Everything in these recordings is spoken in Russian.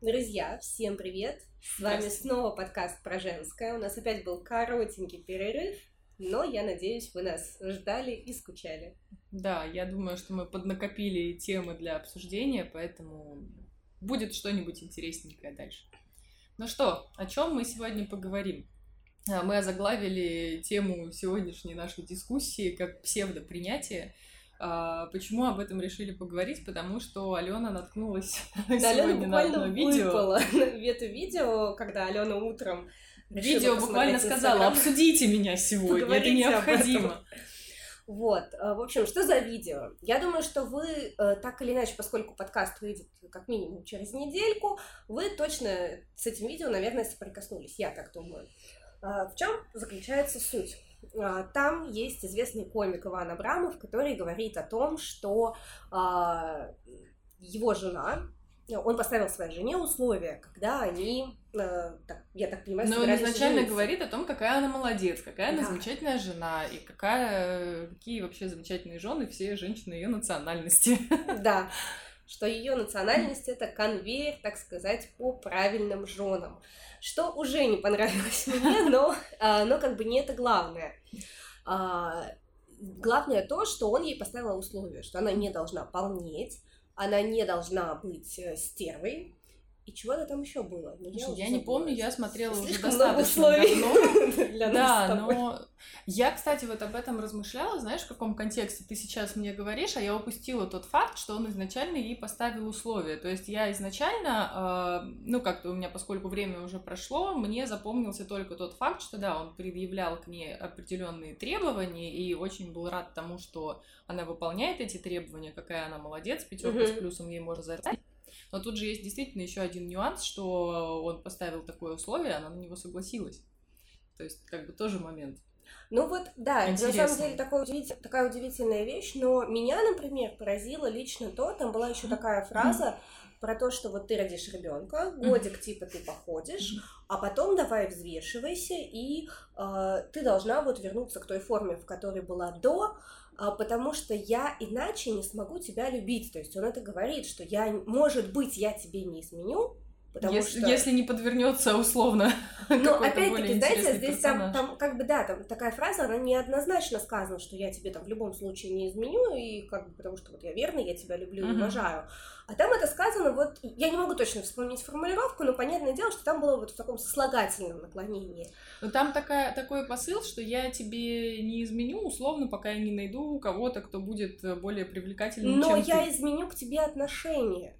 Друзья, всем привет! С вами снова подкаст про женское. У нас опять был коротенький перерыв, но я надеюсь, вы нас ждали и скучали. Да, я думаю, что мы поднакопили темы для обсуждения, поэтому будет что-нибудь интересненькое дальше. Ну что, о чем мы сегодня поговорим? А, мы озаглавили тему сегодняшней нашей дискуссии как псевдопринятие. А, почему об этом решили поговорить? Потому что Алена наткнулась да, сегодня Алена на одно видео. выпала это видео, когда Алена утром Видео буквально сказала, обсудите меня сегодня, Поговорите это необходимо. Вот, э, в общем, что за видео? Я думаю, что вы э, так или иначе, поскольку подкаст выйдет как минимум через недельку, вы точно с этим видео, наверное, соприкоснулись, я так думаю. А, в чем заключается суть? А, там есть известный комик Иван Абрамов, который говорит о том, что а, его жена, он поставил своей жене условия, когда они, так, я так понимаю, Но он изначально жениться. говорит о том, какая она молодец, какая да. она замечательная жена, и какая, какие вообще замечательные жены все женщины ее национальности. Да, что ее национальность это конвейер, так сказать, по правильным женам что уже не понравилось мне, но, а, но как бы не это главное. А, главное то, что он ей поставил условие, что она не должна полнеть, она не должна быть э, стервой, и чего-то там еще было. Но я, я не помню, я смотрела Слишком уже достаточно давно. для да, но я, кстати, вот об этом размышляла, знаешь, в каком контексте ты сейчас мне говоришь, а я упустила тот факт, что он изначально ей поставил условия. То есть я изначально, э, ну как-то у меня, поскольку время уже прошло, мне запомнился только тот факт, что да, он предъявлял к ней определенные требования и очень был рад тому, что она выполняет эти требования, какая она молодец, пятерка с плюсом ей можно зарать. Но тут же есть действительно еще один нюанс, что он поставил такое условие, она на него согласилась. То есть, как бы тоже момент. Ну вот, да, Интересно. на самом деле такая, удивитель, такая удивительная вещь, но меня, например, поразило лично то, там была еще такая фраза про то, что вот ты родишь ребенка, годик типа ты походишь, а потом давай взвешивайся, и э, ты должна вот вернуться к той форме, в которой была до, потому что я иначе не смогу тебя любить. То есть он это говорит, что я, может быть, я тебе не изменю, Потому если, что... если не подвернется условно. Ну, опять-таки, знаете, здесь там, там, как бы, да, там такая фраза, она неоднозначно сказана, что я тебе там в любом случае не изменю, и как бы, потому что вот я верный, я тебя люблю и uh-huh. уважаю. А там это сказано, вот, я не могу точно вспомнить формулировку, но понятное дело, что там было вот в таком сослагательном наклонении. Но там такая, такой посыл, что я тебе не изменю, условно, пока я не найду кого-то, кто будет более привлекательным, Но я ты. изменю к тебе отношения.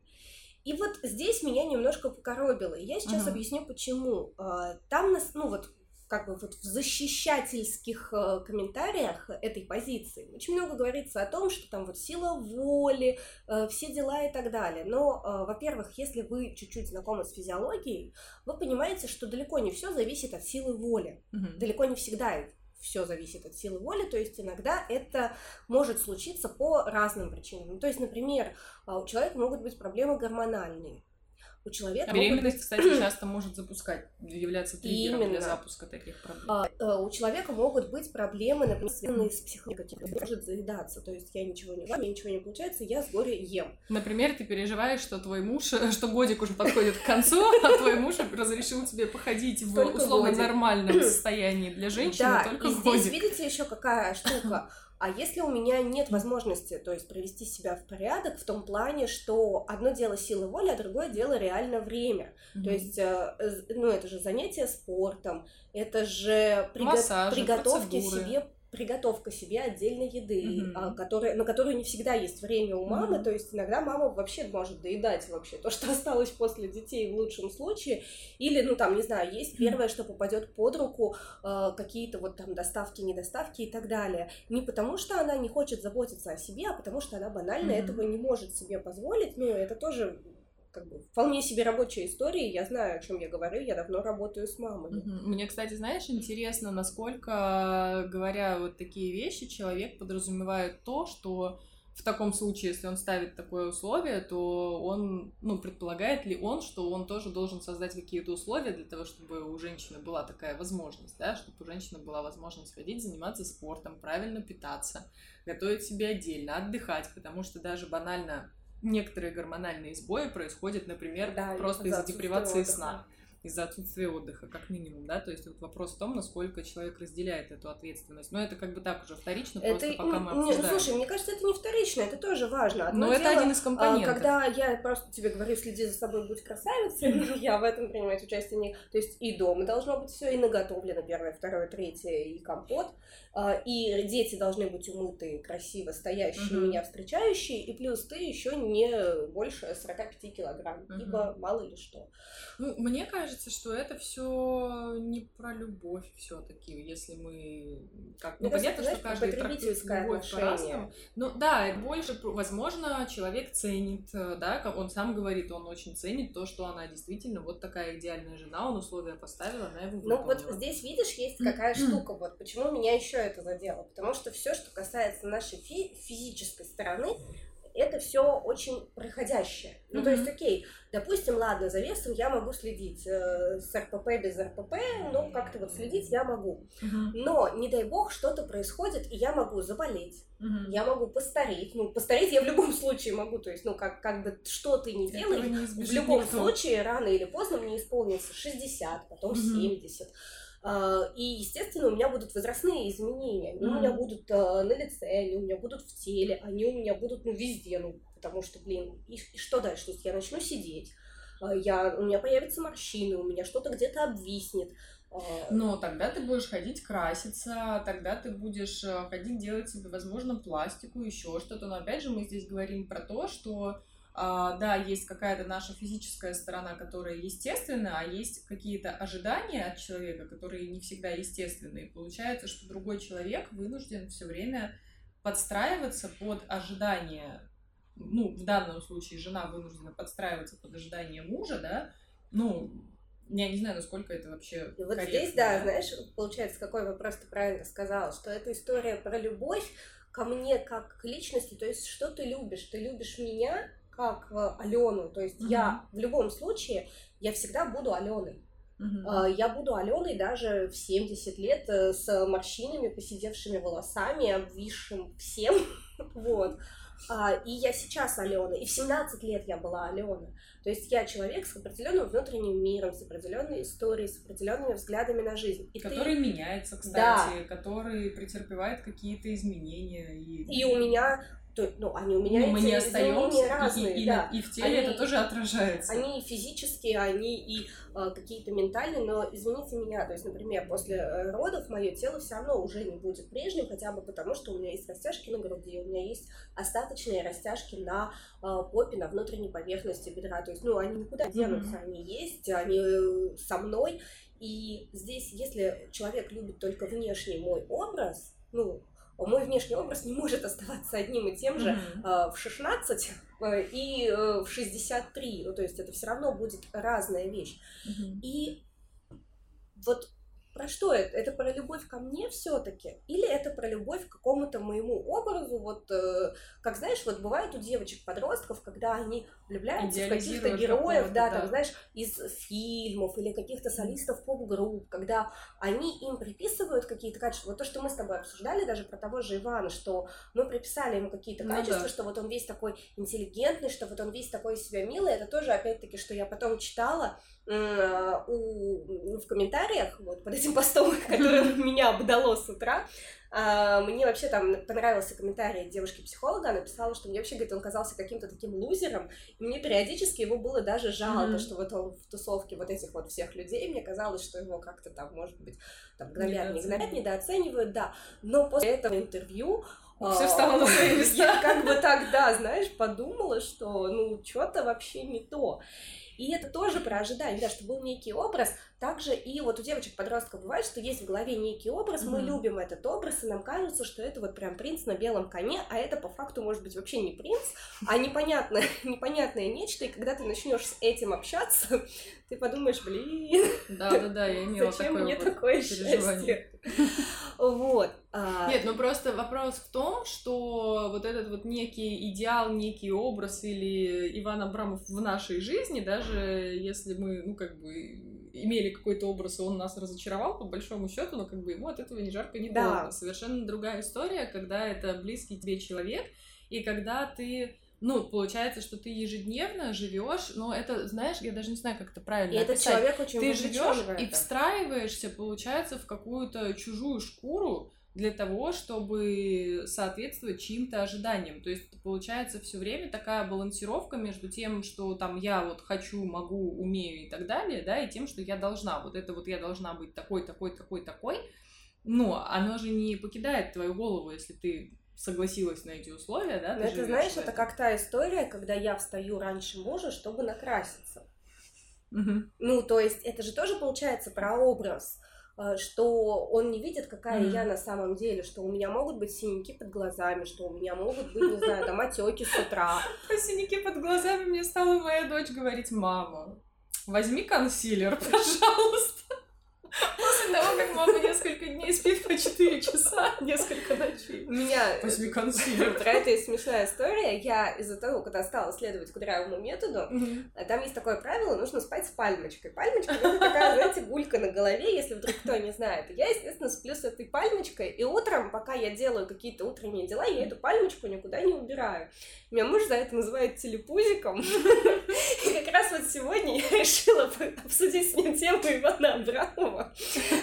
И вот здесь меня немножко покоробило. И я сейчас uh-huh. объясню, почему. А, там нас, ну вот, как бы вот в защищательских э, комментариях этой позиции очень много говорится о том, что там вот сила воли, э, все дела и так далее. Но, э, во-первых, если вы чуть-чуть знакомы с физиологией, вы понимаете, что далеко не все зависит от силы воли. Uh-huh. Далеко не всегда все зависит от силы воли, то есть иногда это может случиться по разным причинам. Ну, то есть, например, а, у человека могут быть проблемы гормональные, у человека... Беременность, быть... кстати, часто может запускать, являться триггером Именно. для запуска таких проблем. А, а, у человека могут быть проблемы, например, связанные с психологией, может заедаться, то есть я ничего не мне ничего не получается, я с горя ем. Например, ты переживаешь, что твой муж, что годик уже подходит к концу, а твой муж разрешил тебе походить в условно нормальном состоянии для женщины, да, только и здесь видите еще какая штука а если у меня нет возможности, то есть привести себя в порядок в том плане, что одно дело сила воли, а другое дело реально время. Mm-hmm. То есть, э, ну, это же занятие спортом, это же приго- Массажи, приготовки процедуры. себе приготовка себе отдельной еды, mm-hmm. которая, на которую не всегда есть время у мамы, mm-hmm. то есть иногда мама вообще может доедать вообще то, что осталось после детей в лучшем случае, или, ну там, не знаю, есть первое, что попадет под руку, э, какие-то вот там доставки, недоставки и так далее. Не потому, что она не хочет заботиться о себе, а потому, что она банально mm-hmm. этого не может себе позволить, ну, это тоже как бы вполне себе рабочая история, я знаю, о чем я говорю, я давно работаю с мамами. Мне, кстати, знаешь, интересно, насколько, говоря вот такие вещи, человек подразумевает то, что в таком случае, если он ставит такое условие, то он, ну, предполагает ли он, что он тоже должен создать какие-то условия для того, чтобы у женщины была такая возможность, да, чтобы у женщины была возможность ходить, заниматься спортом, правильно питаться, готовить себе отдельно, отдыхать, потому что даже банально некоторые гормональные сбои происходят, например, да, просто из-за депривации сна из-за отсутствия отдыха, как минимум, да, то есть вот вопрос в том, насколько человек разделяет эту ответственность. Но это как бы так уже вторично, это, просто пока мы обсуждаем. Не, слушай, мне кажется, это не вторично, это тоже важно. Одно Но дело, это один из компонентов. Когда я просто тебе говорю, следи за собой, будь красавицей, я в этом принимать участие не... То есть и дома должно быть все, и наготовлено первое, второе, третье, и компот, а, и дети должны быть умытые, красиво стоящие, меня встречающие, и плюс ты еще не больше 45 килограмм, ибо мало ли что. Ну, мне кажется, что это все не про любовь все-таки, если мы как ну понятно, что каждый трактует любовь по-разному. Ну да, больше, возможно, человек ценит, э, да, он сам говорит, он очень ценит то, что она действительно вот такая идеальная жена, он условия поставил, она его выполнила. Ну вот здесь видишь, есть какая штука, вот почему меня еще это задело, потому что все, что касается нашей фи- физической стороны, это все очень проходящее. Mm-hmm. Ну, то есть, окей, допустим, ладно, за весом я могу следить, э, с РПП без РПП, ну, как-то вот следить я могу. Mm-hmm. Но, не дай бог, что-то происходит, и я могу заболеть, mm-hmm. я могу постареть. Ну, постареть я в любом случае могу, то есть, ну, как, как бы что ты не делай, не в любом никто. случае, рано или поздно мне исполнится 60, потом mm-hmm. 70. А, и, естественно, у меня будут возрастные изменения. Они mm-hmm. у меня будут а, на лице, они у меня будут в теле, они у меня будут ну, везде. Ну, потому что, блин, и, и что дальше? То есть я начну сидеть, а, я, у меня появятся морщины, у меня что-то где-то обвиснет. Но тогда ты будешь ходить краситься, тогда ты будешь ходить делать себе, возможно, пластику, еще что-то. Но опять же мы здесь говорим про то, что да, есть какая-то наша физическая сторона, которая естественна, а есть какие-то ожидания от человека, которые не всегда естественны. И получается, что другой человек вынужден все время подстраиваться под ожидания, ну, в данном случае жена вынуждена подстраиваться под ожидания мужа, да, ну, я не знаю, насколько это вообще Вот корректно. здесь, да, знаешь, получается, какой вопрос ты правильно сказала, что это история про любовь ко мне как к личности, то есть что ты любишь? Ты любишь меня, как э, Алену. То есть угу. я в любом случае, я всегда буду Аленой. Угу. Я буду Аленой даже в 70 лет э, с морщинами, посидевшими волосами, обвисшим всем. вот. А, и я сейчас Алена, и в 17 лет я была Алена. То есть я человек с определенным внутренним миром, с определенной историей, с определенными взглядами на жизнь. И который ты... меняется, кстати, да. который претерпевает какие-то изменения. И... и у меня то, ну, они у меня ну, мы не остаемся, разные, и, и, да. и в теле они, это тоже отражается. Они физические, они и э, какие-то ментальные, но извините меня, то есть, например, после э, родов мое тело все равно уже не будет прежним, хотя бы потому, что у меня есть растяжки на груди, у меня есть остаточные растяжки на э, попе, на внутренней поверхности бедра, то есть, ну, они никуда денутся, mm-hmm. они есть, они э, со мной, и здесь, если человек любит только внешний мой образ, ну, мой внешний образ не может оставаться одним и тем же mm-hmm. в 16 э, и э, в 63. Ну, то есть это все равно будет разная вещь. Mm-hmm. И вот про что это? Это про любовь ко мне все-таки? Или это про любовь к какому-то моему образу? Вот, э, как знаешь, вот бывает у девочек-подростков, когда они влюбляются в каких-то героев, да, да, там, знаешь, из фильмов или каких-то солистов поп-групп, когда они им приписывают какие-то качества. Вот то, что мы с тобой обсуждали даже про того же Ивана, что мы приписали ему какие-то ну, качества, да. что вот он весь такой интеллигентный, что вот он весь такой себя милый. Это тоже, опять-таки, что я потом читала, у, в комментариях вот под этим постом, который меня обдало с утра, мне вообще там понравился комментарий девушки-психолога, она писала, что мне вообще, говорит, он казался каким-то таким лузером, и мне периодически его было даже жалко, mm-hmm. что вот он в тусовке вот этих вот всех людей, мне казалось, что его как-то там, может быть, там гнобят, не гнобят, недооценивают, да, но после этого интервью все встало на свои места. Я как бы тогда, знаешь, подумала, что ну что-то вообще не то. И это тоже про ожидание, да, что был некий образ. Также и вот у девочек-подростков бывает, что есть в голове некий образ, mm-hmm. мы любим этот образ, и нам кажется, что это вот прям принц на белом коне, а это по факту может быть вообще не принц, а непонятное, непонятное нечто, и когда ты начнешь с этим общаться, ты подумаешь, блин, да-да-да, я имела зачем такое мне вот такое счастье? Вот. А... Нет, ну просто вопрос в том, что вот этот вот некий идеал, некий образ или Иван Абрамов в нашей жизни, даже если мы, ну как бы имели какой-то образ, и он нас разочаровал, по большому счету, но как бы ему от этого ни жарко, ни холодно. Да. Совершенно другая история, когда это близкий тебе человек, и когда ты ну, получается, что ты ежедневно живешь, но это, знаешь, я даже не знаю, как это правильно. И описать. этот человек очень Ты живешь и встраиваешься, получается, в какую-то чужую шкуру для того, чтобы соответствовать чьим-то ожиданиям. То есть получается все время такая балансировка между тем, что там я вот хочу, могу, умею и так далее, да, и тем, что я должна. Вот это вот я должна быть такой, такой, такой, такой. Но оно же не покидает твою голову, если ты согласилась на эти условия, да? Но это, знаешь, это как та история, когда я встаю раньше мужа, чтобы накраситься. Угу. Ну, то есть это же тоже получается про образ, что он не видит, какая mm я на самом деле, что у меня могут быть синяки под глазами, что у меня могут быть, не знаю, там отеки с утра. Про синяки под глазами мне стала моя дочь говорить, мама, возьми консилер, пожалуйста. После того, как мама несколько дней спит по 4 часа, несколько ночей. У меня... Про это есть смешная история. Я из-за того, когда стала следовать кудрявому методу, там есть такое правило, нужно спать с пальмочкой. Пальмочка — это такая, знаете, гулька на голове, если вдруг кто не знает. Я, естественно, сплю с этой пальмочкой, и утром, пока я делаю какие-то утренние дела, я эту пальмочку никуда не убираю. Меня муж за это называет телепузиком. Как раз вот сегодня я решила обсудить с ним тему Ивана Абрамова.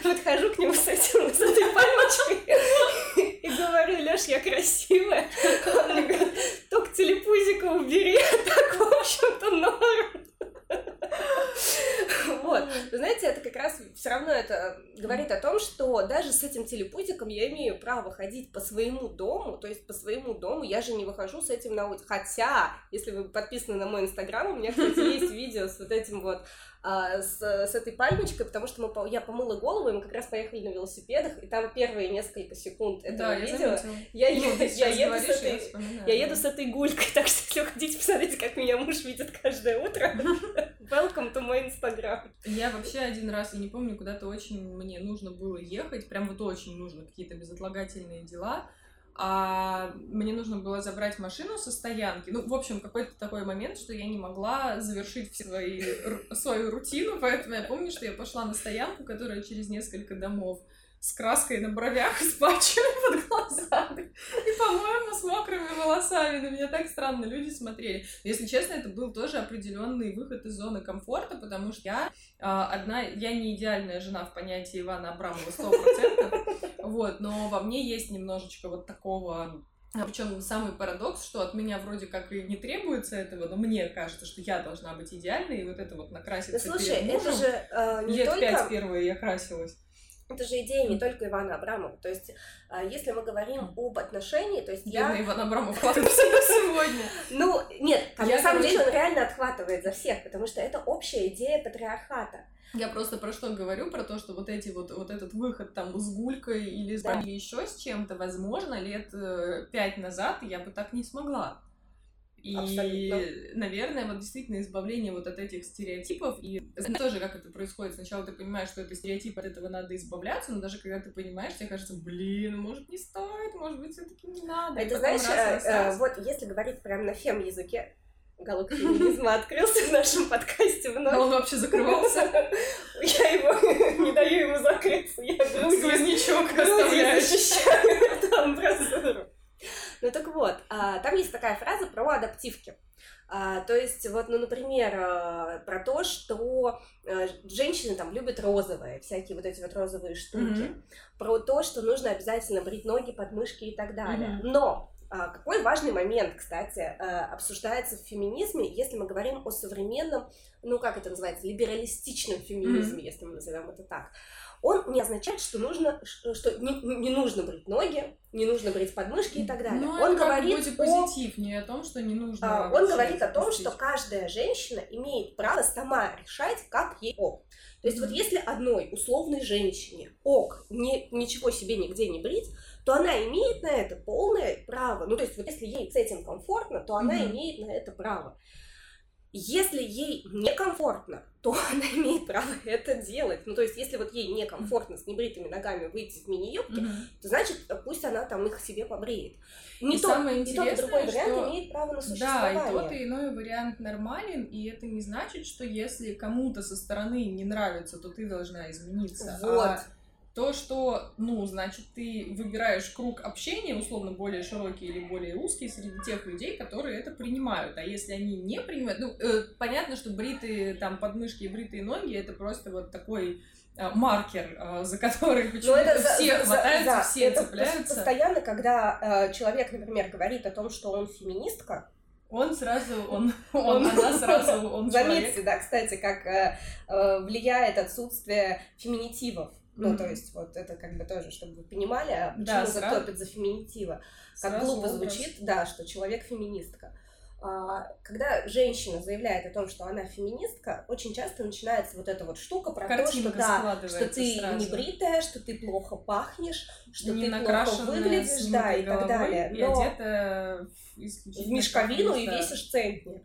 Подхожу к нему с этим, с этой пальмочкой и говорю, Леш, я красивая. Он мне говорит, только телепузика убери, а так, в общем-то, норм. Вот. Вы знаете, это как раз все равно это говорит о том, что даже с этим телепузиком я имею право ходить по своему дому, то есть по своему дому я же не выхожу с этим на улицу. Хотя, если вы подписаны на мой инстаграм, у меня, кстати, есть видео с вот этим вот а, с, с этой пальмочкой, потому что мы, я помыла голову, и мы как раз поехали на велосипедах, и там первые несколько секунд этого да, видео я, я, ну, я, я, еду с этой, я, я еду с этой гулькой, так что если вы хотите посмотреть, как меня муж видит каждое утро, welcome to my Instagram. Я вообще один раз, я не помню, куда-то очень мне нужно было ехать, прям вот очень нужно, какие-то безотлагательные дела, а мне нужно было забрать машину со стоянки. Ну, в общем, какой-то такой момент, что я не могла завершить свои, свою рутину, поэтому я помню, что я пошла на стоянку, которая через несколько домов с краской на бровях с патчами под глазами. И, по-моему, с мокрыми волосами. На меня так странно люди смотрели. Если честно, это был тоже определенный выход из зоны комфорта, потому что я а, одна, я не идеальная жена в понятии Ивана Абрамова 100%, вот, но во мне есть немножечко вот такого причем самый парадокс, что от меня вроде как и не требуется этого, но мне кажется, что я должна быть идеальной, и вот это вот накраситься да, слушай, перед мужем. это же э, не Лет только... пять первые я красилась. Это же идея не только Ивана Абрамова. То есть, а, если мы говорим об отношении, то есть я... Иван Абрамов сегодня. Ну, нет, на самом деле он реально отхватывает за всех, потому что это общая идея патриархата. Я просто про что говорю, про то, что вот эти вот, вот этот выход там с гулькой или, да. или еще с чем-то, возможно, лет э, пять назад я бы так не смогла. И, Абсолютно. наверное, вот действительно избавление вот от этих стереотипов. И тоже как это происходит. Сначала ты понимаешь, что это стереотип, от этого надо избавляться, но даже когда ты понимаешь, тебе кажется, блин, может не стоит, может быть, все-таки не надо. Это знаешь, раз, раз, раз. вот если говорить прям на фем языке, Галок феминизма открылся в нашем подкасте вновь. А он вообще закрывался? Я его не даю ему закрыться. Я грудью, Сквознячок защищаю эту амбразуру. Ну так вот, а, там есть такая фраза про адаптивки. А, то есть, вот, ну, например, а, про то, что а, женщины там любят розовые, всякие вот эти вот розовые штуки, mm-hmm. про то, что нужно обязательно брить ноги, подмышки и так далее. Mm-hmm. Но а, какой важный момент, кстати, а, обсуждается в феминизме, если мы говорим о современном, ну как это называется, либералистичном феминизме, mm-hmm. если мы назовем это так он не означает, что нужно, что не, не нужно брить ноги, не нужно брить подмышки и так далее. Но ну, он говорит позитив, не о том, что не нужно. А, он говорит о том, что каждая женщина имеет право сама решать, как ей ок. То есть mm-hmm. вот если одной условной женщине ок, не, ничего себе нигде не брить, то она имеет на это полное право. Ну, то есть, вот если ей с этим комфортно, то она mm-hmm. имеет на это право. Если ей некомфортно, то она имеет право это делать. Ну, то есть, если вот ей некомфортно с небритыми ногами выйти в мини-юбке, mm-hmm. то значит, пусть она там их себе побреет. Не и то, самое интересное, и тот, и другой вариант что... имеет право на существование. Да, и тот, и иной вариант нормален, и это не значит, что если кому-то со стороны не нравится, то ты должна измениться. Вот. А то, что, ну, значит, ты выбираешь круг общения, условно, более широкий или более узкий среди тех людей, которые это принимают. А если они не принимают, ну, э, понятно, что бритые там подмышки и бритые ноги это просто вот такой э, маркер, э, за который почему-то все за, хватаются, за, все это цепляются. Постоянно, когда э, человек, например, говорит о том, что он феминистка, он сразу, он, он, она сразу, он Заметьте, да, кстати, как э, э, влияет отсутствие феминитивов. Ну, mm-hmm. то есть, вот это как бы тоже, чтобы вы понимали, а почему да, сразу... топит за феминитива. Как глупо образ. звучит, да, что человек феминистка. А, когда женщина заявляет о том, что она феминистка, очень часто начинается вот эта вот штука про Картинка то, что, да, что ты сразу. не бритая, что ты плохо пахнешь, что не ты плохо выглядишь, да, и так далее. Но и одета в мешковину и весишь центнер.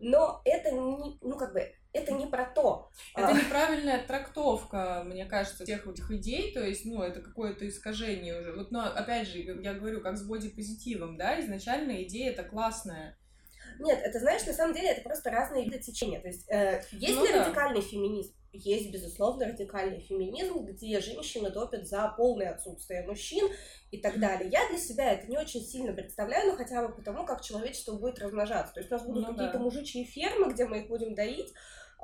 Но это не, ну как бы, это не про то. Это а. неправильная трактовка, мне кажется, тех этих идей, то есть, ну, это какое-то искажение уже. Вот, но, опять же, я говорю, как с бодипозитивом, да, изначально идея это классная. Нет, это, знаешь, на самом деле это просто разные виды течения. То есть, э, есть ну, ли да. радикальный феминизм? Есть, безусловно, радикальный феминизм, где женщины топят за полное отсутствие мужчин и так далее. Я для себя это не очень сильно представляю, но хотя бы потому, как человечество будет размножаться. То есть у нас будут ну, какие-то да. мужичьи фермы, где мы их будем доить,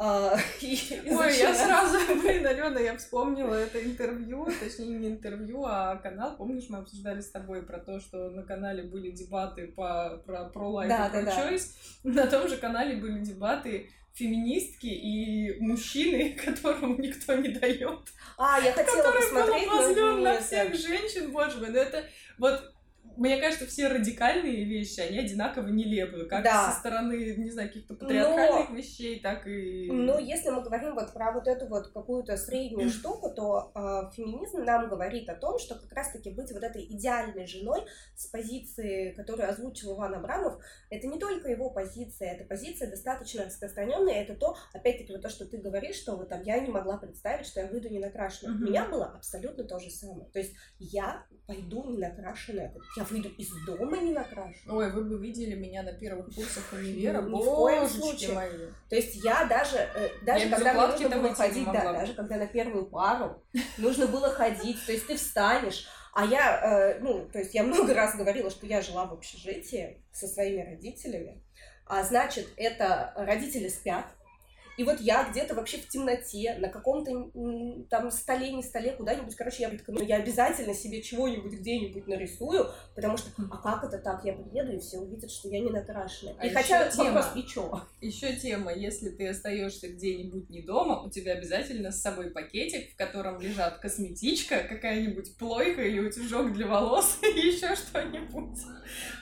Ой, я сразу, блин, Алена, я вспомнила это интервью, точнее не интервью, а канал. Помнишь, мы обсуждали с тобой про то, что на канале были дебаты по, про про лайф да, и про да, choice. Да. На том же канале были дебаты феминистки и мужчины, которым никто не дает. А, я хотела который посмотреть, был на всех женщин, боже мой, ну это вот мне кажется, все радикальные вещи, они одинаково нелепые, как да. со стороны, не знаю, каких-то патриархальных Но... вещей, так и... Ну, если мы говорим вот про вот эту вот какую-то среднюю штуку, то э, феминизм нам говорит о том, что как раз-таки быть вот этой идеальной женой с позиции, которую озвучил Иван Абрамов, это не только его позиция, это позиция достаточно распространенная, это то, опять-таки, вот то, что ты говоришь, что вот там я не могла представить, что я выйду не накрашенная. Mm-hmm. У меня было абсолютно то же самое. То есть я пойду не накрашенная, я выйду из дома не накрашенная. Ой, вы бы видели меня на первых курсах универа, Ни в коем случае. Мои. То есть я даже, э, даже я когда мне нужно было ходить, да, даже когда на первую пару нужно было ходить, то есть ты встанешь, а я, э, ну, то есть я много раз говорила, что я жила в общежитии со своими родителями, а значит, это родители спят, и вот я где-то вообще в темноте, на каком-то там столе, не столе, куда-нибудь, короче, я, ну, я обязательно себе чего-нибудь где-нибудь нарисую, потому что, а как это так, я приеду, и все увидят, что я не накрашенная. А и хотя тема, вопрос, и чё? Еще тема, если ты остаешься где-нибудь не дома, у тебя обязательно с собой пакетик, в котором лежат косметичка, какая-нибудь плойка или утюжок для волос, и еще что-нибудь.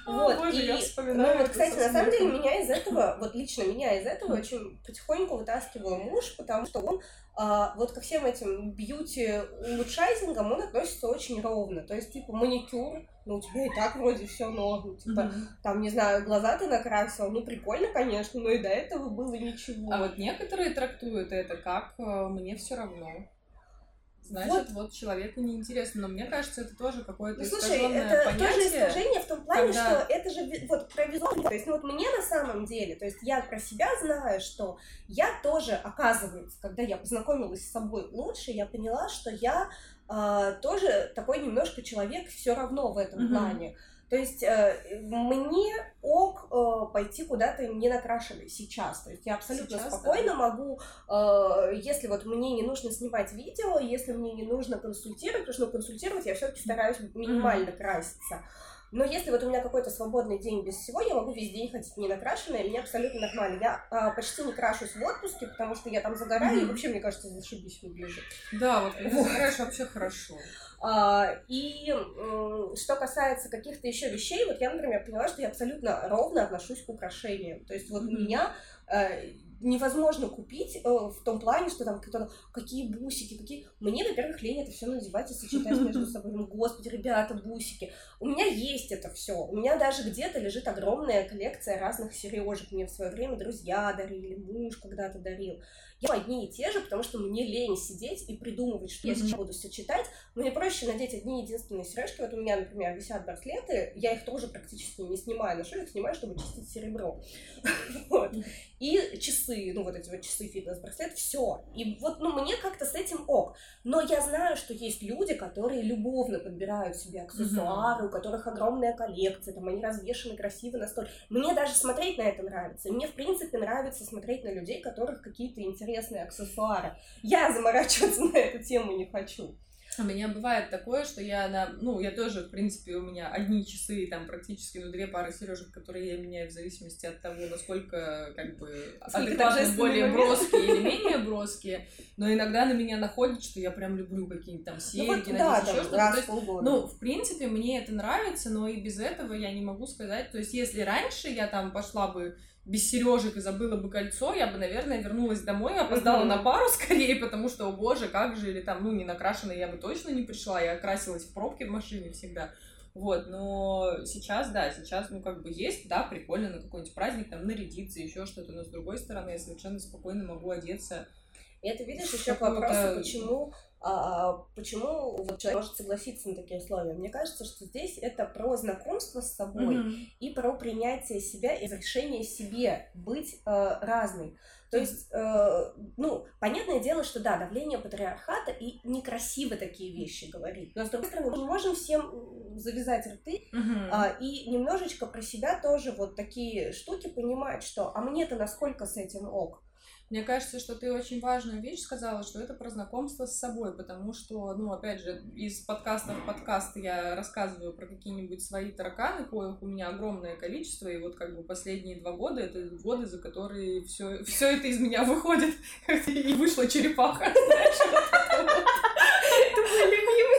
Вот, О, боже, и, я вспоминаю ну вот, кстати, на самом деле, меня из этого, вот лично меня из этого очень потихоньку вытаскиваю муж, потому что он а, вот ко всем этим бьюти-улучшайзингам он относится очень ровно. То есть, типа, маникюр, ну, у тебя и так вроде все норм. Типа, mm-hmm. там, не знаю, глаза ты накрасил, ну, прикольно, конечно, но и до этого было ничего. А вот некоторые трактуют это как э, «мне все равно» значит, вот, вот человеку неинтересно. Но мне кажется, это тоже какое-то ну, слушай, это понятие. тоже искажение в том плане, когда... что это же вот про визуально. То есть, ну вот мне на самом деле, то есть я про себя знаю, что я тоже, оказывается, когда я познакомилась с собой лучше, я поняла, что я э, тоже такой немножко человек все равно в этом mm-hmm. плане. То есть э, мне ок э, пойти куда-то не накрашенной сейчас. То есть я абсолютно сейчас, спокойно да. могу, э, если вот мне не нужно снимать видео, если мне не нужно консультировать, потому что ну, консультировать я все-таки стараюсь минимально mm-hmm. краситься. Но если вот у меня какой-то свободный день без всего, я могу весь день ходить не накрашенная, мне абсолютно нормально. Я а, почти не крашусь в отпуске, потому что я там загораю, mm-hmm. и вообще, мне кажется, зашибись выгляжу. Да, вот когда загораешь, вообще хорошо. А, и что касается каких-то еще вещей, вот я, например, поняла, что я абсолютно ровно отношусь к украшениям. То есть вот mm-hmm. меня э, невозможно купить э, в том плане, что там кто-то, какие бусики, какие... Мне, во-первых, лень это все надевать и сочетать между собой. Ну, господи, ребята, бусики. У меня есть это все. У меня даже где-то лежит огромная коллекция разных сережек. Мне в свое время друзья дарили, муж когда-то дарил я одни и те же, потому что мне лень сидеть и придумывать, что mm-hmm. я сейчас буду сочетать. Мне проще надеть одни единственные сережки. Вот у меня, например, висят браслеты, я их тоже практически не снимаю, ношу их снимаю, чтобы чистить серебро. вот. И часы ну, вот эти вот часы фитнес-браслет, все. И вот, ну, мне как-то с этим ок. Но я знаю, что есть люди, которые любовно подбирают себе аксессуары, mm-hmm. у которых огромная коллекция, там, они развешаны красиво на столе. Мне даже смотреть на это нравится. И мне, в принципе, нравится смотреть на людей, которых какие-то интересные аксессуары. Я заморачиваться на эту тему не хочу. У меня бывает такое, что я на... Ну, я тоже, в принципе, у меня одни часы, там, практически, ну, две пары сережек, которые я меняю в зависимости от того, насколько, как бы, адекватно более броские или менее броские. Но иногда на меня находит, что я прям люблю какие-нибудь там серьги, ну, вот, да, еще что-то. Ну, в принципе, мне это нравится, но и без этого я не могу сказать. То есть, если раньше я там пошла бы без сережек и забыла бы кольцо, я бы, наверное, вернулась домой и опоздала mm-hmm. на пару скорее, потому что, о боже, как же, или там, ну, не накрашенная я бы точно не пришла, я красилась в пробке в машине всегда. Вот, но сейчас, да, сейчас, ну, как бы есть, да, прикольно на какой-нибудь праздник, там, нарядиться, еще что-то, но с другой стороны, я совершенно спокойно могу одеться. И это, видишь, еще к вопросу, почему а, почему вот человек может согласиться на такие условия? Мне кажется, что здесь это про знакомство с собой mm-hmm. и про принятие себя и разрешение себе быть э, разной. То есть, э, ну, понятное дело, что да, давление патриархата и некрасиво такие вещи говорить. Но с другой стороны, мы не можем всем завязать рты uh-huh. а, и немножечко про себя тоже вот такие штуки понимать, что а мне-то насколько с этим ок. Мне кажется, что ты очень важную вещь сказала, что это про знакомство с собой, потому что, ну, опять же, из подкаста в подкаст я рассказываю про какие-нибудь свои тараканы, коих у меня огромное количество, и вот как бы последние два года это годы, за которые все, все это из меня выходит, и вышла черепаха. Это мой любимый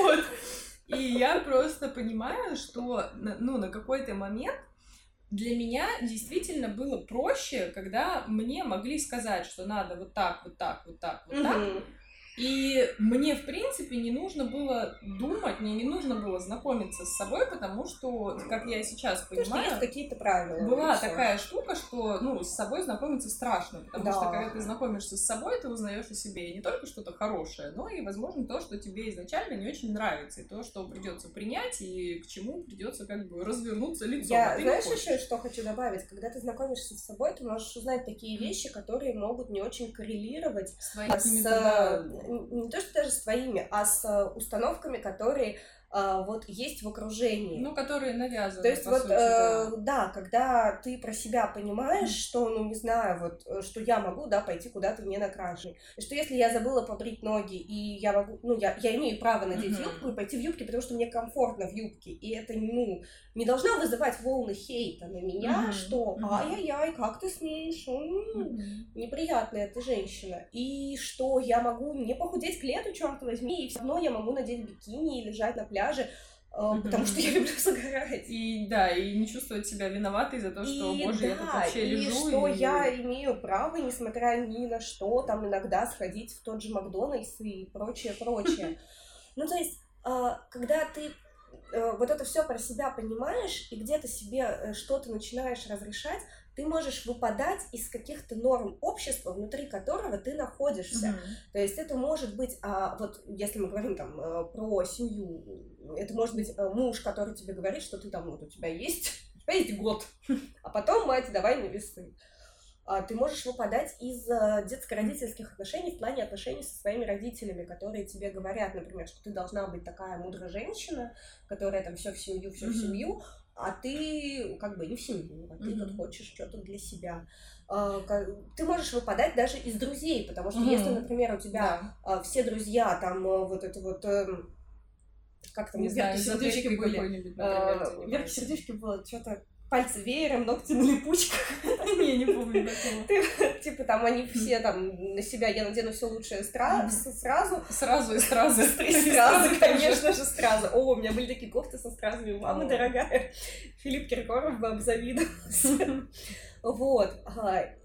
Вот. И я просто понимаю, что, ну, на какой-то момент для меня действительно было проще, когда мне могли сказать, что надо вот так, вот так, вот так, вот так. И мне, в принципе, не нужно было думать, мне не нужно было знакомиться с собой, потому что, как я сейчас понимаю... Потому что есть какие-то правила. Была такая штука, что, ну, с собой знакомиться страшно, потому да. что, когда ты знакомишься с собой, ты узнаешь о себе не только что-то хорошее, но и, возможно, то, что тебе изначально не очень нравится, и то, что придется принять, и к чему придется как бы развернуться лицом. Я, а знаешь, еще что хочу добавить? Когда ты знакомишься с собой, ты можешь узнать такие вещи, которые могут не очень коррелировать с, с да не то, что даже с твоими, а с э, установками, которые а, вот есть в окружении. Ну, которые навязаны. То есть вот, сути, э, да. да, когда ты про себя понимаешь, что, ну, не знаю, вот, э, что я могу, да, пойти куда-то не накрашенной. Что если я забыла побрить ноги, и я могу, ну, я, я имею право надеть uh-huh. юбку и пойти в юбке, потому что мне комфортно в юбке, и это, ну, не должна вызывать волны хейта на меня, uh-huh. что ай-яй-яй, как ты смеешь, м-м, uh-huh. неприятная ты женщина, и что я могу не похудеть к лету, черт возьми, и все равно я могу надеть бикини и лежать на пляже mm-hmm. потому что я люблю загорать. И да, и не чувствовать себя виноватой за то, что, и, боже, да, я тут вообще и лежу. что и... я имею право, несмотря ни на что, там иногда сходить в тот же Макдональдс и прочее, прочее. Ну, то есть, а, когда ты вот это все про себя понимаешь и где-то себе э, что-то начинаешь разрешать, ты можешь выпадать из каких-то норм общества, внутри которого ты находишься. Mm-hmm. То есть это может быть, а, вот если мы говорим там э, про семью, это может быть э, муж, который тебе говорит, что ты там вот у тебя есть, у тебя есть год, а потом мать давай на весы. А, ты можешь выпадать из э, детско-родительских отношений в плане отношений со своими родителями, которые тебе говорят, например, что ты должна быть такая мудрая женщина, которая там все в семью, все в семью, а ты как бы не в семью, а ты mm-hmm. тут хочешь что-то для себя. А, ты можешь выпадать даже из друзей, потому что mm-hmm. если, например, у тебя да. все друзья там вот это вот эм, как там, не знаю, сердечки были, Верки сердечки было что-то пальцы веером, ногти на липучках. Я не помню такого. Типа там они все там на себя, я надену все лучшее сразу. Сразу и сразу. И сразу, конечно же, сразу. О, у меня были такие кофты со стразами. Мама дорогая. Филипп Киркоров бы обзавидовался. Вот.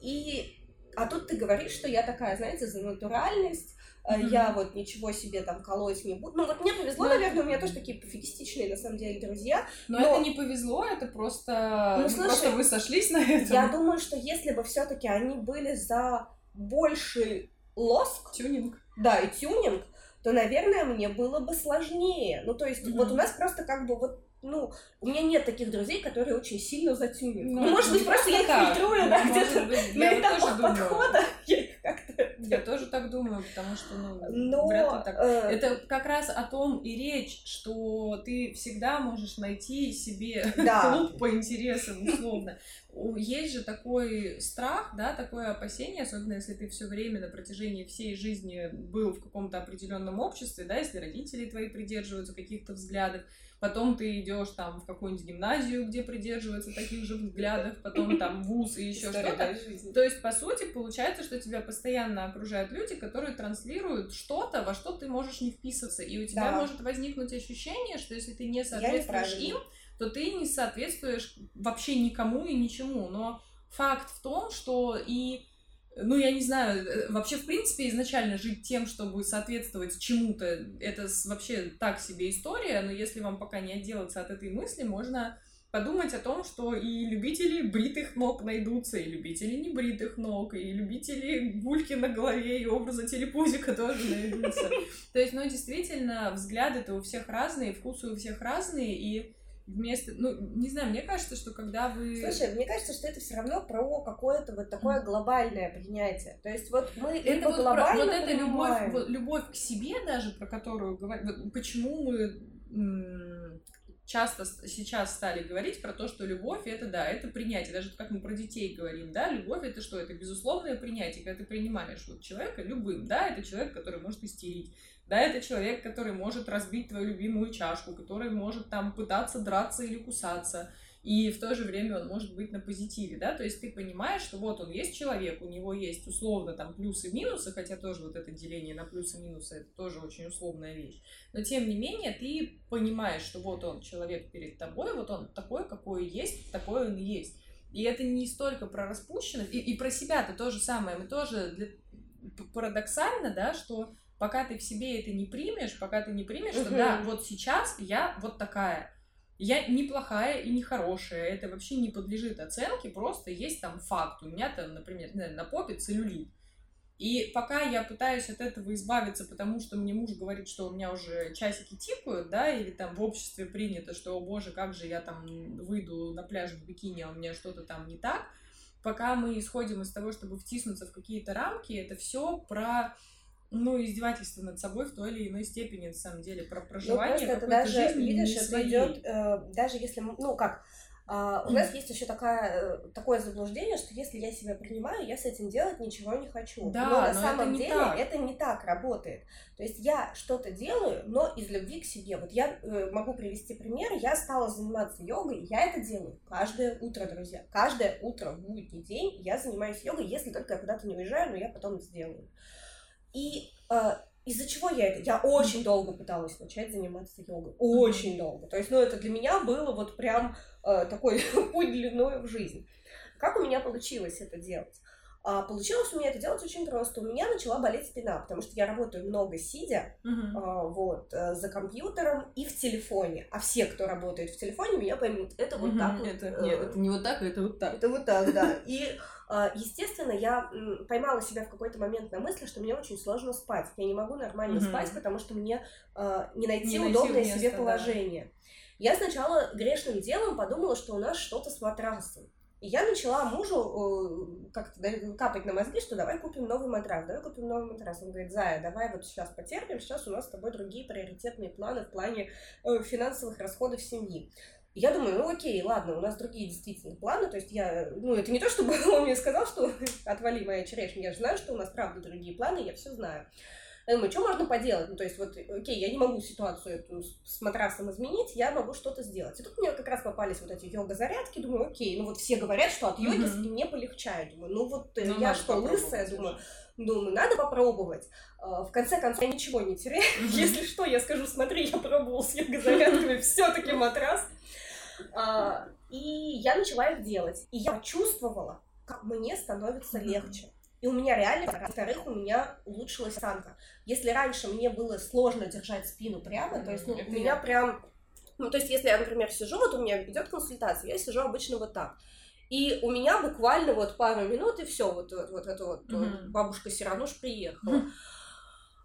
И а тут ты говоришь, что я такая, знаете, за натуральность, mm-hmm. я вот ничего себе там колоть не буду. Ну вот мне повезло, но наверное, у меня тоже такие пофигистичные на самом деле друзья. Но, но... это не повезло, это просто, ну, слушай, просто вы сошлись на этом. Я думаю, что если бы все-таки они были за больший лоск, тюнинг, да, и тюнинг, то, наверное, мне было бы сложнее. Ну, то есть, mm-hmm. вот у нас просто как бы вот ну, у меня нет таких друзей, которые очень сильно затюнят. Ну, ну может быть, просто я их фильтрую, да, где-то на этапах подхода. Я тоже так думаю, потому что, ну, Но, вряд ли так. Э... Это как раз о том и речь, что ты всегда можешь найти себе да. клуб по интересам, условно. Есть же такой страх, да, такое опасение, особенно если ты все время на протяжении всей жизни был в каком-то определенном обществе, да, если родители твои придерживаются каких-то взглядов, потом ты идешь там в какую-нибудь гимназию, где придерживаются таких же взглядов, потом там вуз и еще что-то. То есть, по сути, получается, что тебя постоянно окружают люди, которые транслируют что-то, во что ты можешь не вписываться. И у тебя да. может возникнуть ощущение, что если ты не соответствуешь им, то ты не соответствуешь вообще никому и ничему. Но факт в том, что и ну, я не знаю, э, вообще, в принципе, изначально жить тем, чтобы соответствовать чему-то, это вообще так себе история, но если вам пока не отделаться от этой мысли, можно подумать о том, что и любители бритых ног найдутся, и любители небритых ног, и любители гульки на голове, и образа телепузика тоже найдутся. То есть, ну, действительно, взгляды-то у всех разные, вкусы у всех разные, и вместо, ну, не знаю, мне кажется, что когда вы... Слушай, мне кажется, что это все равно про какое-то вот такое глобальное принятие. То есть вот мы это вот, про, вот эта любовь, вот, любовь к себе даже, про которую говорим, почему мы часто сейчас стали говорить про то, что любовь это да, это принятие. Даже как мы про детей говорим, да, любовь это что? Это безусловное принятие, когда ты принимаешь вот человека любым, да, это человек, который может истерить, да, это человек, который может разбить твою любимую чашку, который может там пытаться драться или кусаться, и в то же время он может быть на позитиве, да, то есть ты понимаешь, что вот он есть человек, у него есть условно там плюсы минусы, хотя тоже вот это деление на плюсы минусы, это тоже очень условная вещь, но тем не менее ты понимаешь, что вот он человек перед тобой, вот он такой, какой есть, такой он и есть. И это не столько про распущенность, и, и про себя-то то же самое, мы тоже для... парадоксально, да, что пока ты в себе это не примешь, пока ты не примешь, что да, вот сейчас я вот такая. Я не плохая и не хорошая, это вообще не подлежит оценке, просто есть там факт. У меня там, например, на попе целлюлит. И пока я пытаюсь от этого избавиться, потому что мне муж говорит, что у меня уже часики тикают, да, или там в обществе принято, что, о боже, как же я там выйду на пляж в бикини, а у меня что-то там не так. Пока мы исходим из того, чтобы втиснуться в какие-то рамки, это все про ну, издевательство над собой в той или иной степени, на самом деле, про ну, проживание ну, это даже, жизни видишь, не это идет, э, даже если, ну, как, Uh, у нас есть еще такая, э, такое заблуждение, что если я себя принимаю, я с этим делать ничего не хочу. Да, но на но самом это деле так. это не так работает. То есть я что-то делаю, но из любви к себе. Вот я э, могу привести пример. Я стала заниматься йогой. Я это делаю каждое утро, друзья. Каждое утро в будний день я занимаюсь йогой, если только я куда-то не уезжаю, но я потом это сделаю. И э, из-за чего я это? Я очень долго пыталась начать заниматься йогой. Очень долго. То есть, ну, это для меня было вот прям э, такой путь длиной в жизнь. Как у меня получилось это делать? А, получилось у меня это делать очень просто. У меня начала болеть спина, потому что я работаю много сидя, uh-huh. а, вот, э, за компьютером и в телефоне. А все, кто работает в телефоне, меня поймут, это вот uh-huh. так вот. Это, нет, это не вот так, это вот так. Это вот так, да. И а, естественно, я поймала себя в какой-то момент на мысли, что мне очень сложно спать. Я не могу нормально mm-hmm. спать, потому что мне а, не найти не удобное место, себе положение. Да. Я сначала грешным делом подумала, что у нас что-то с матрасом. И я начала мужу как-то капать на мозги, что давай купим новый матрас, давай купим новый матрас. Он говорит, Зая, давай вот сейчас потерпим, сейчас у нас с тобой другие приоритетные планы в плане э, финансовых расходов семьи я думаю, ну окей, ладно, у нас другие действительно планы, то есть я, ну это не то, чтобы он мне сказал, что отвали моя черешня, я же знаю, что у нас правда другие планы, я все знаю. Я думаю, что можно поделать? Ну, то есть, вот, окей, я не могу ситуацию эту с матрасом изменить, я могу что-то сделать. И тут мне как раз попались вот эти йога-зарядки, думаю, окей, ну вот все говорят, что от йоги mm-hmm. мне полегчает. Думаю, ну вот э, ну, я что, лысая, думаю, думаю, надо попробовать. А, в конце концов, я ничего не теряю. Mm-hmm. Если что, я скажу, смотри, я пробовал с йога-зарядками, все-таки матрас. А, и я начала их делать. И я почувствовала, как мне становится легче. И у меня реально, во-вторых, у меня улучшилась осанка. Если раньше мне было сложно держать спину прямо, то есть ну, у меня прям... Ну, то есть, если я, например, сижу, вот у меня идет консультация, я сижу обычно вот так. И у меня буквально вот пару минут, и все, вот, вот, вот эта вот mm-hmm. бабушка Сирануш приехала. Mm-hmm.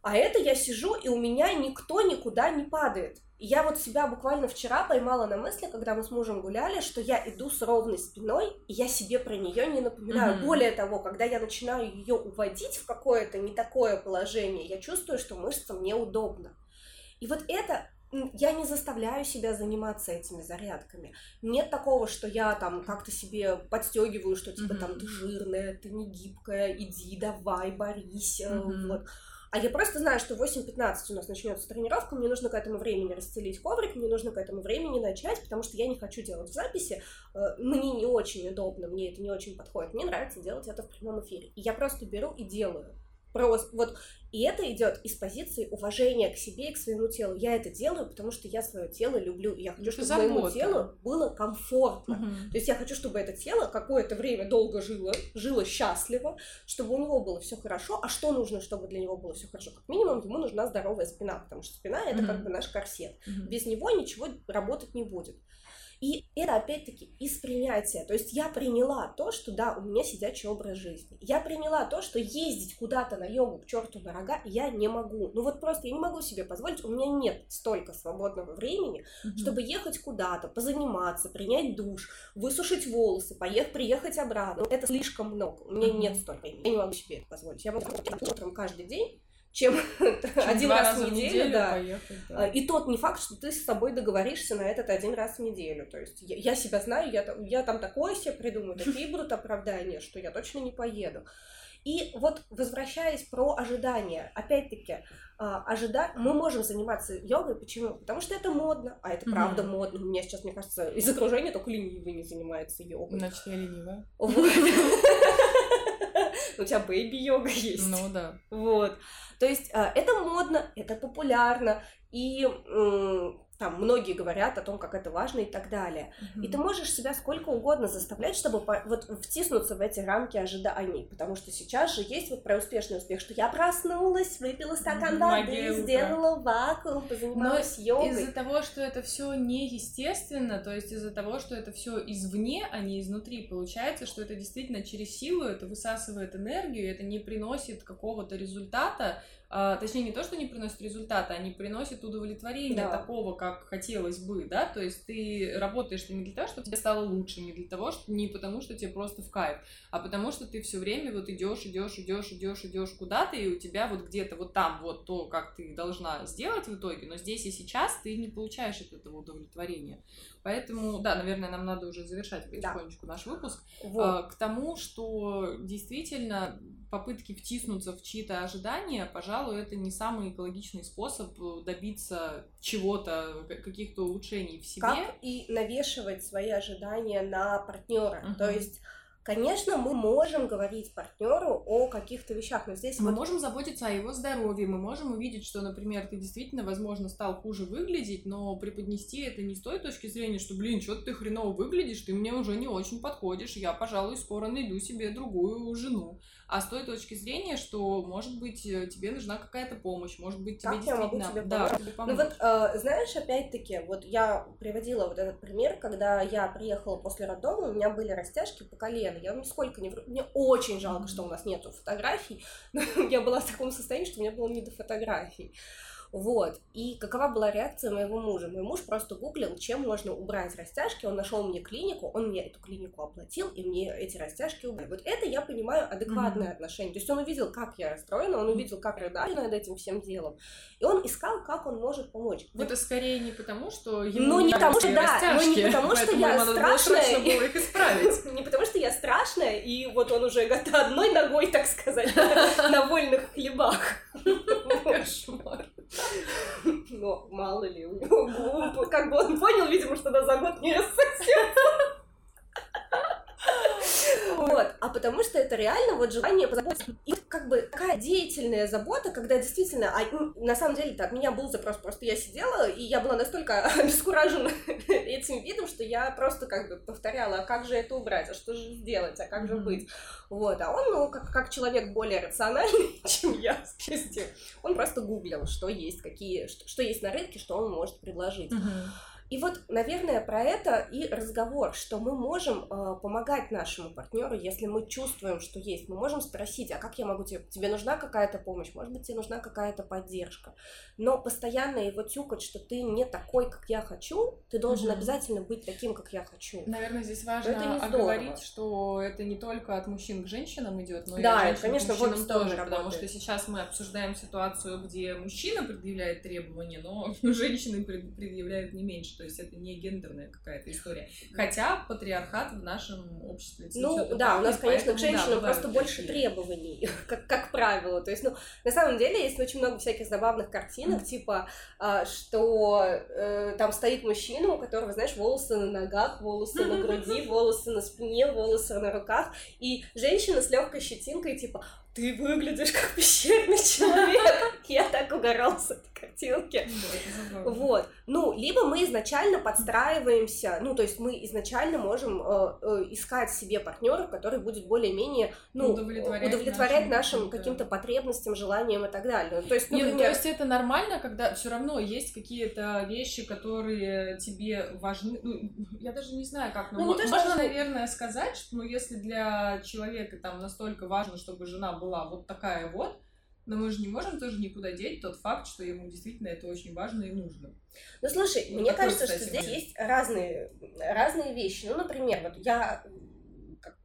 А это я сижу, и у меня никто никуда не падает. И я вот себя буквально вчера поймала на мысли, когда мы с мужем гуляли, что я иду с ровной спиной, и я себе про нее не напоминаю. Mm-hmm. Более того, когда я начинаю ее уводить в какое-то не такое положение, я чувствую, что мышцам неудобно. И вот это я не заставляю себя заниматься этими зарядками. Нет такого, что я там как-то себе подстегиваю, что типа mm-hmm. там ты жирная, ты не гибкая, иди, давай, борись. Mm-hmm. Вот. А я просто знаю, что в 8.15 у нас начнется тренировка, мне нужно к этому времени расстелить коврик, мне нужно к этому времени начать, потому что я не хочу делать в записи, э, мне не очень удобно, мне это не очень подходит, мне нравится делать это в прямом эфире. И я просто беру и делаю. Просто вот и это идет из позиции уважения к себе и к своему телу. Я это делаю, потому что я свое тело люблю, и я хочу, чтобы забота. моему телу было комфортно. Угу. То есть я хочу, чтобы это тело какое-то время долго жило, жило счастливо, чтобы у него было все хорошо. А что нужно, чтобы для него было все хорошо? Как минимум ему нужна здоровая спина, потому что спина это угу. как бы наш корсет. Угу. Без него ничего работать не будет. И это опять-таки из принятия. То есть я приняла то, что да, у меня сидячий образ жизни. Я приняла то, что ездить куда-то на йогу к черту на рога я не могу. Ну вот просто я не могу себе позволить, у меня нет столько свободного времени, mm-hmm. чтобы ехать куда-то, позаниматься, принять душ, высушить волосы, поехать, приехать обратно. Это слишком много. У меня нет столько времени. Я не могу себе это позволить. Я могу утром каждый день чем, чем один раз в неделю, неделю да. Поехать, да. А, и тот не факт, что ты с собой договоришься на этот один раз в неделю. То есть я, я себя знаю, я, я там такое себе придумаю, такие будут оправдания, что я точно не поеду. И вот возвращаясь про ожидания, опять-таки, а, ожидать, мы можем заниматься йогой, почему? Потому что это модно, а это правда mm-hmm. модно. У меня сейчас, мне кажется, из окружения только ленивый не занимается йогой. Значит, я ленивая. У тебя бэйби-йога есть. Ну да. Вот. То есть а, это модно, это популярно, и там многие говорят о том, как это важно и так далее. Mm-hmm. И ты можешь себя сколько угодно заставлять, чтобы вот втиснуться в эти рамки ожиданий, потому что сейчас же есть вот про успешный успех, что я проснулась, выпила стакан воды, сделала вакуум, позанималась Но йогой. Из-за того, что это все неестественно, то есть из-за того, что это все извне, а не изнутри, получается, что это действительно через силу, это высасывает энергию, это не приносит какого-то результата, а, точнее, не то, что не приносит результата, они приносят удовлетворение да. такого, как хотелось бы, да, то есть ты работаешь не для того, чтобы тебе стало лучше, не для того, что не потому, что тебе просто в кайф, а потому что ты все время вот идешь, идешь, идешь, идешь, идешь куда-то, и у тебя вот где-то вот там вот то, как ты должна сделать в итоге, но здесь и сейчас ты не получаешь от этого удовлетворения. Поэтому, да, наверное, нам надо уже завершать потихонечку да. наш выпуск. Вот. А, к тому, что действительно попытки втиснуться в чьи-то ожидания, пожалуй, это не самый экологичный способ добиться чего-то, каких-то улучшений в себе. Как и навешивать свои ожидания на партнера. Угу. То есть Конечно, мы можем говорить партнеру о каких-то вещах, но здесь мы вот... можем заботиться о его здоровье, мы можем увидеть, что, например, ты действительно, возможно, стал хуже выглядеть, но преподнести это не с той точки зрения, что, блин, что ты хреново выглядишь, ты мне уже не очень подходишь, я, пожалуй, скоро найду себе другую жену а с той точки зрения, что, может быть, э, тебе нужна какая-то помощь, может быть, тебе как действительно... Я могу тебе да, помочь? Ну вот, э, знаешь, опять-таки, вот я приводила вот этот пример, когда я приехала после роддома, у меня были растяжки по колено, я нисколько не... Мне очень жалко, что у нас нету фотографий, но я была в таком состоянии, что у меня было не до фотографий. Вот. И какова была реакция моего мужа? Мой муж просто гуглил, чем можно убрать растяжки. Он нашел мне клинику, он мне эту клинику оплатил, и мне эти растяжки убрали. Вот это я понимаю адекватное mm-hmm. отношение. То есть он увидел, как я расстроена, он увидел, как рыдаю над этим всем делом. И он искал, как он может помочь. Вот. Это скорее не потому, что ему ну, не потому, что, да, ну, не потому, что я страшная. было их исправить. Не потому, что я страшная, и вот он уже одной ногой, так сказать, на вольных хлебах. Кошмар. Но мало ли, у него как бы он понял, видимо, что на за год не рассосется. Вот, а потому что это реально вот желание позаботиться. И как бы такая деятельная забота, когда действительно, а, на самом деле от меня был запрос, просто я сидела, и я была настолько обескуражена этим видом, что я просто как бы повторяла, а как же это убрать, а что же сделать, а как же быть. Вот, а он, ну, как, как человек более рациональный, чем я, он просто гуглил, что есть, какие, что, что есть на рынке, что он может предложить. И вот, наверное, про это и разговор, что мы можем э, помогать нашему партнеру, если мы чувствуем, что есть. Мы можем спросить, а как я могу тебе, тебе нужна какая-то помощь, может быть, тебе нужна какая-то поддержка. Но постоянно его тюкать, что ты не такой, как я хочу, ты должен угу. обязательно быть таким, как я хочу. Наверное, здесь важно оговорить, что это не только от мужчин к женщинам идет, но да, и от женщин конечно, к мужчинам тоже, потому что сейчас мы обсуждаем ситуацию, где мужчина предъявляет требования, но женщины предъявляют не меньше то есть это не гендерная какая-то история. Хотя патриархат в нашем обществе Ну да, у нас, конечно, к женщинам да, просто больше требований, как, как правило. То есть, ну, на самом деле, есть очень много всяких забавных картинок, mm. типа, а, что э, там стоит мужчина, у которого, знаешь, волосы на ногах, волосы на груди, волосы на спине, волосы на руках, и женщина с легкой щетинкой, типа, ты выглядишь как пещерный человек. Я так угорал с этой картинки. Вот. Ну, либо мы изначально подстраиваемся, ну, то есть мы изначально можем э, э, искать себе партнера, который будет более-менее, ну, удовлетворять, удовлетворять нашим, каким-то потребностям, желаниям и так далее. То есть, например... Нет, то есть это нормально, когда все равно есть какие-то вещи, которые тебе важны. Ну, я даже не знаю, как, но ну, можно, то, наверное, сказать, что ну, если для человека там настолько важно, чтобы жена была вот такая вот, но мы же не можем тоже никуда деть тот факт, что ему действительно это очень важно и нужно. Ну, слушай, вот мне кажется, что здесь есть разные, разные вещи. Ну, например, вот я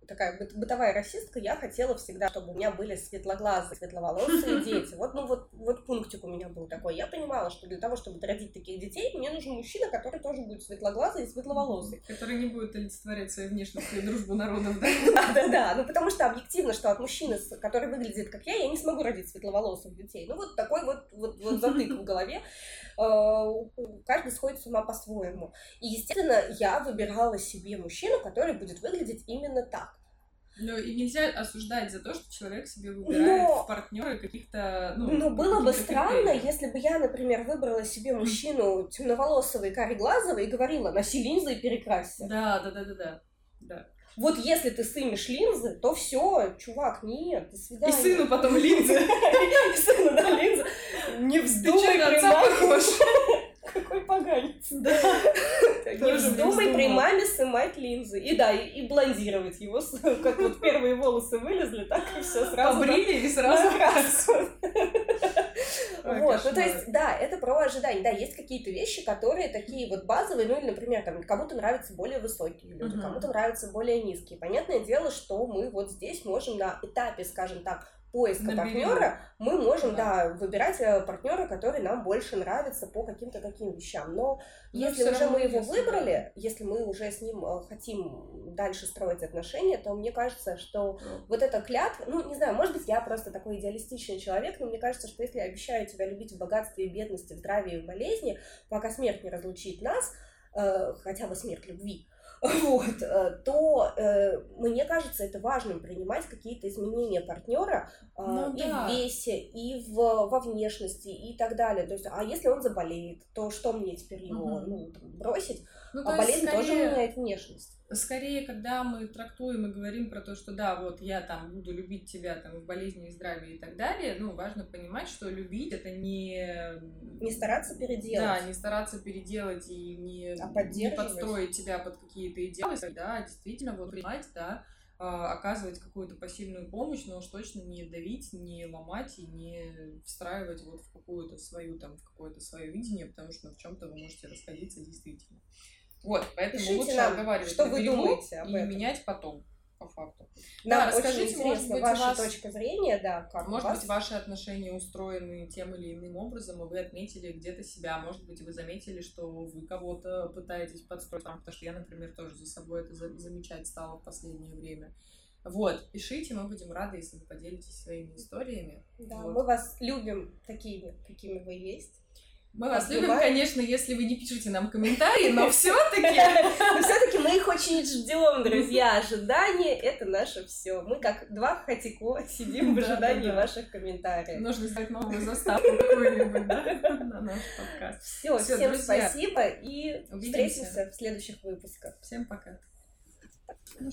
такая бытовая расистка, я хотела всегда, чтобы у меня были светлоглазые, светловолосые дети. Вот, ну, вот, вот пунктик у меня был такой. Я понимала, что для того, чтобы родить таких детей, мне нужен мужчина, который тоже будет светлоглазый и светловолосый. Который не будет олицетворять своей внешностью дружбу народов, да? Да, да, да. Ну, потому что объективно, что от мужчины, который выглядит как я, я не смогу родить светловолосых детей. Ну, вот такой вот, вот, вот затык в голове. Э, каждый сходит с ума по-своему. И, естественно, я выбирала себе мужчину, который будет выглядеть именно так. Ну и нельзя осуждать за то, что человек себе выбирает но, в партнеры каких-то. Ну, но было бы странно, критерий. если бы я, например, выбрала себе мужчину темноволосого и кареглазого и говорила, носи линзы и перекрасься. Да, да, да, да, да. да. Вот если ты сымешь линзы, то все, чувак, нет, до свидания. И сыну потом линзы. И сыну, да, линзы. Не вздумай, отца похож. Какой поганец. Да. Не вздумай при маме сымать линзы. И да, и, блондировать его, как вот первые волосы вылезли, так и все сразу. Побрили и сразу. Вот, ну то есть, да, это про ожидания. Да, есть какие-то вещи, которые такие вот базовые, ну или, например, там, кому-то нравятся более высокие люди, кому-то нравятся более низкие. Понятное дело, что мы вот здесь можем на этапе, скажем так, поиска партнера мы можем, да, да выбирать э, партнера, который нам больше нравится по каким-то таким вещам. Но, Но если уже мы его выбрали, если мы уже с ним э, хотим дальше строить отношения, то мне кажется, что да. вот эта клятва, ну, не знаю, может быть, я просто такой идеалистичный человек, но мне кажется, что если я обещаю тебя любить в богатстве и бедности, в здравии и в болезни, пока смерть не разлучит нас, э, хотя бы смерть любви, вот, э, то э, мне кажется, это важным принимать какие-то изменения партнера э, ну, и да. в весе, и в, во внешности, и так далее. То есть, а если он заболеет, то что мне теперь его угу. ну, бросить? Ну, а болезнь скорее... тоже меняет внешность скорее, когда мы трактуем и говорим про то, что да, вот я там буду любить тебя там в болезни и здравии и так далее, ну, важно понимать, что любить это не... Не стараться переделать. Да, не стараться переделать и не, а не подстроить тебя под какие-то идеалы, да, действительно, вот принимать, да, а, оказывать какую-то посильную помощь, но уж точно не давить, не ломать и не встраивать вот в какую-то свою там, в какое-то свое видение, потому что в чем-то вы можете расходиться действительно. Вот, поэтому Пишите лучше нам, оговаривать что вы думаете об и этом. менять потом по факту. Да, да расскажите, может быть, ваша вас... точка зрения, да, как Может быть, ваши отношения устроены тем или иным образом, и вы отметили где-то себя, может быть, вы заметили, что вы кого-то пытаетесь подстроить, потому что я, например, тоже за собой это замечать стала в последнее время. Вот, пишите, мы будем рады, если вы поделитесь своими историями. Да, вот. мы вас любим такими, какими вы есть. Мы вас любим, конечно, если вы не пишете нам комментарии, но все-таки... Все-таки мы их очень ждем, друзья. Ожидание — это наше все. Мы как два хатико сидим в ожидании ваших комментариев. Нужно сделать новую заставку какую-нибудь, на наш подкаст. Все, всем спасибо и встретимся в следующих выпусках. Всем пока. Ну